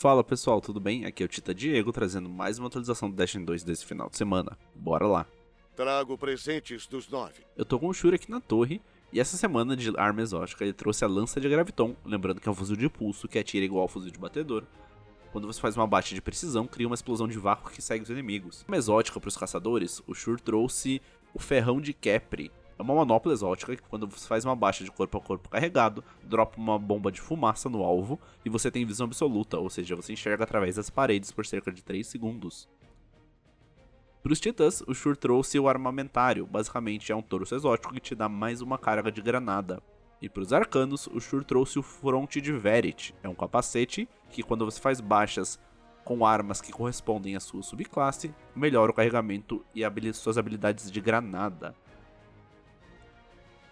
Fala pessoal, tudo bem? Aqui é o Tita Diego trazendo mais uma atualização do Destiny 2 desse final de semana. Bora lá! Trago presentes dos nove. Eu tô com o Shura aqui na torre e essa semana de arma exótica ele trouxe a lança de graviton, lembrando que é um fuzil de pulso que atira igual ao fuzil de batedor. Quando você faz uma bate de precisão, cria uma explosão de vácuo que segue os inimigos. Uma exótica para os caçadores, o Shur trouxe o ferrão de Capri, é uma manopla exótica que quando você faz uma baixa de corpo a corpo carregado, dropa uma bomba de fumaça no alvo e você tem visão absoluta, ou seja, você enxerga através das paredes por cerca de 3 segundos. Para os titãs, o Shur trouxe o armamentário, basicamente é um torso exótico que te dá mais uma carga de granada. E para os arcanos, o Shur trouxe o Fronte de Verit, é um capacete que quando você faz baixas com armas que correspondem à sua subclasse, melhora o carregamento e suas habilidades de granada.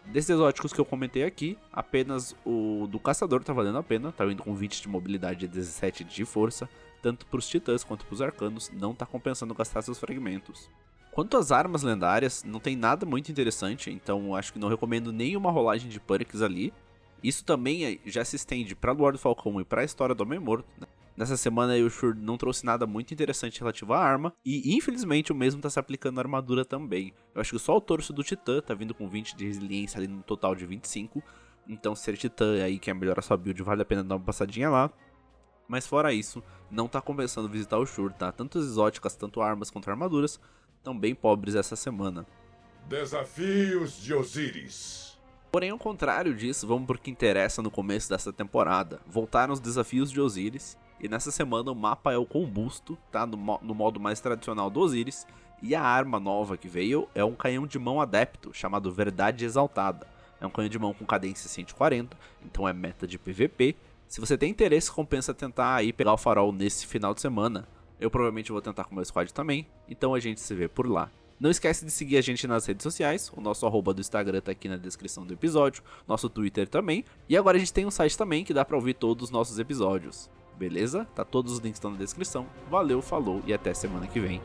Desses exóticos que eu comentei aqui, apenas o do caçador tá valendo a pena, tá vindo com 20 de mobilidade e 17 de força, tanto para os titãs quanto para os arcanos, não tá compensando gastar seus fragmentos. Quanto às armas lendárias, não tem nada muito interessante, então acho que não recomendo nenhuma rolagem de perks ali. Isso também é, já se estende para Lord Falcão e para a história do Homem Morto, né? Nessa semana o Shur não trouxe nada muito interessante relativo à arma, e infelizmente o mesmo tá se aplicando na armadura também. Eu acho que só o torso do Titã tá vindo com 20 de resiliência ali no total de 25, então ser Titã aí que é melhor a sua build vale a pena dar uma passadinha lá. Mas fora isso, não tá compensando visitar o Shur, tá? Tanto as exóticas, tanto armas quanto armaduras, estão bem pobres essa semana. Desafios de Osiris. Porém, ao contrário disso, vamos pro que interessa no começo dessa temporada. Voltaram os desafios de Osiris, e nessa semana o mapa é o combusto, tá? No, no modo mais tradicional do Osiris. E a arma nova que veio é um canhão de mão adepto, chamado Verdade Exaltada. É um canhão de mão com cadência 140, então é meta de PVP. Se você tem interesse, compensa tentar aí pegar o farol nesse final de semana. Eu provavelmente vou tentar com o meu squad também, então a gente se vê por lá. Não esquece de seguir a gente nas redes sociais, o nosso arroba do Instagram tá aqui na descrição do episódio, nosso Twitter também, e agora a gente tem um site também que dá pra ouvir todos os nossos episódios. Beleza? Tá todos os links estão na descrição. Valeu, falou e até semana que vem.